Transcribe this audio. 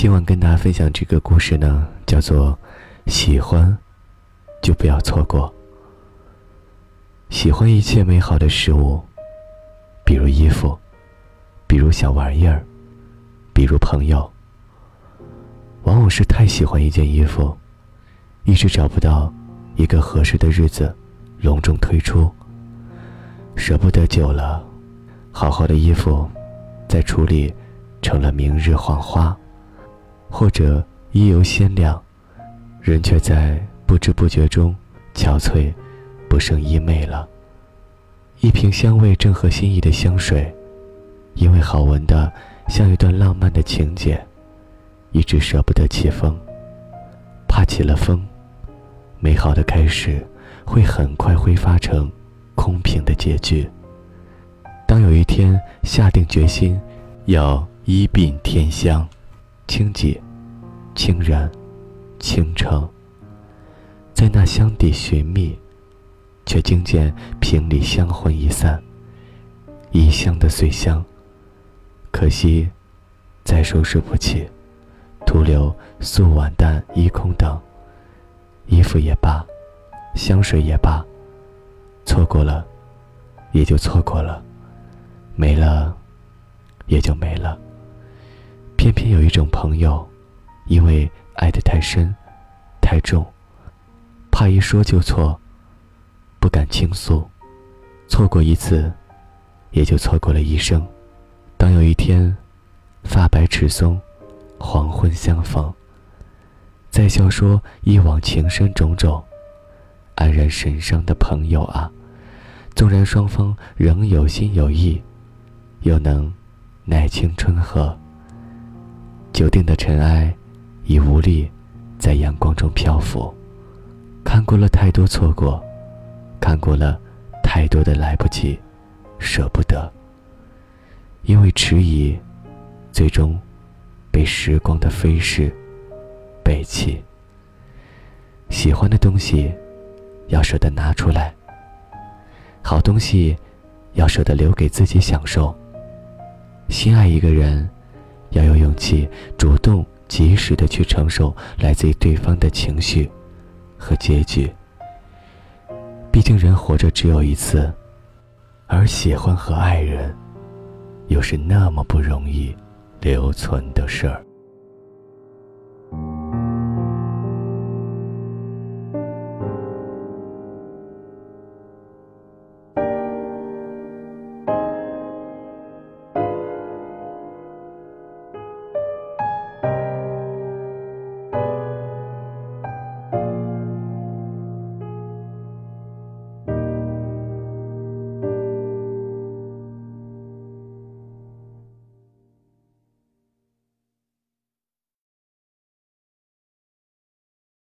今晚跟大家分享这个故事呢，叫做“喜欢，就不要错过”。喜欢一切美好的事物，比如衣服，比如小玩意儿，比如朋友。往往是太喜欢一件衣服，一直找不到一个合适的日子隆重推出，舍不得久了，好好的衣服在橱里成了明日黄花，或者衣油鲜亮，人却在不知不觉中憔悴。不胜衣袂了。一瓶香味正合心意的香水，因为好闻的像一段浪漫的情节，一直舍不得起风。怕起了风，美好的开始会很快挥发成空瓶的结局。当有一天下定决心要一并天香，清洁、清然、倾城，在那箱底寻觅。却惊见瓶里香魂已散，一香的碎香。可惜，再收拾不起，徒留素碗淡衣空等。衣服也罢，香水也罢，错过了，也就错过了，没了，也就没了。偏偏有一种朋友，因为爱得太深，太重，怕一说就错。不敢倾诉，错过一次，也就错过了一生。当有一天，发白齿松，黄昏相逢，再笑说一往情深种种，黯然神伤的朋友啊！纵然双方仍有心有意，又能奈青春何？久定的尘埃，已无力在阳光中漂浮。看过了太多错过。看过了太多的来不及，舍不得。因为迟疑，最终被时光的飞逝背弃。喜欢的东西，要舍得拿出来；好东西，要舍得留给自己享受。心爱一个人，要有勇气，主动、及时的去承受来自于对方的情绪和结局。毕竟人活着只有一次，而喜欢和爱人，又是那么不容易留存的事儿。